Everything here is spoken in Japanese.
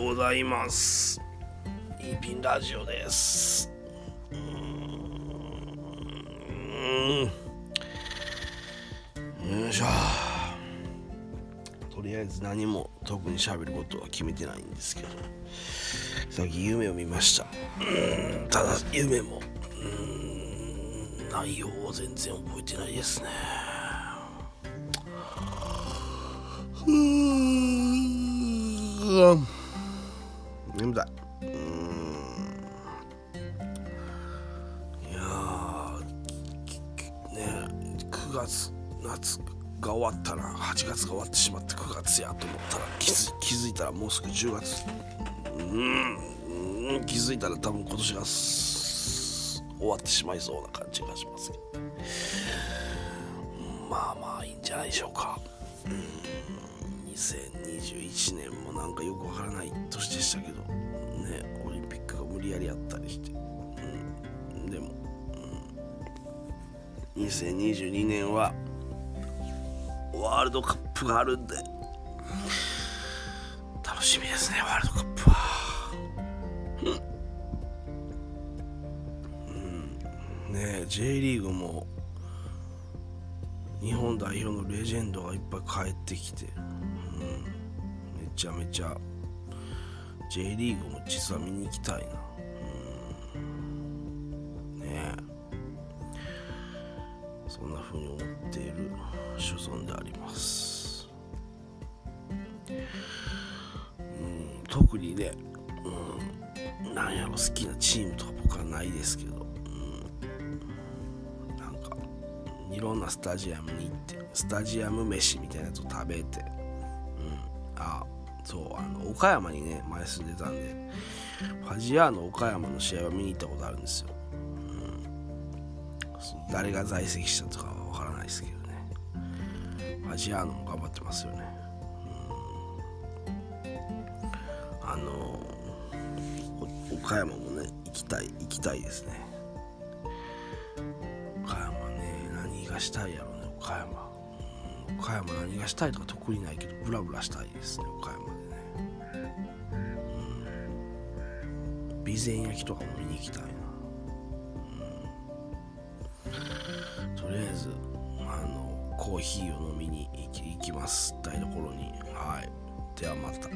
ございます。イーピンラジオです。うん。よいしょ。とりあえず何も特に喋ることは決めてないんですけど。さっき夢を見ました。うん。ただ夢も。うん。内容を全然覚えてないですね。うーん。眠たい。うん。いやね9月夏が終わったら8月が終わってしまって9月やと思ったら気づいたらもうすぐ10月。うーん。気づいたら多分今年が終わってしまいそうな感じがします。けどまあまあいいんじゃないでしょうか。うん。2021年なんかよくわからない年でしたけどねオリンピックが無理やりやったりして、うん、でも、うん、2022年はワールドカップがあるんで楽しみですねワールドカップは。うん。ねえ J リーグも日本代表のレジェンドがいっぱい帰ってきて、うん、ちゃめちゃ J リーグも実は見に行きたいな、うん、ねえ。そんな風に思っている所存であります、うん、特にね、うん、なんやろ好きなチームとか僕はないですけど、うん、なんかいろんなスタジアムに行ってスタジアム飯みたいなやつを食べて、そうあの岡山にね前住んでたんでファジアーノ岡山の試合は見に行ったことあるんですよ、うん、誰が在籍したとかは分からないですけどね。ファジアーノも頑張ってますよね、うん、あの岡山もね行きたい行きたいですね。岡山ね何がしたいやろうね岡山、岡山何がしたいとか特にないけどブラブラしたいですね岡山。備前焼きとかも見に行きたいな、うん、とりあえずあのコーヒーを飲みに行き行きます。台所に。はい。ではまた。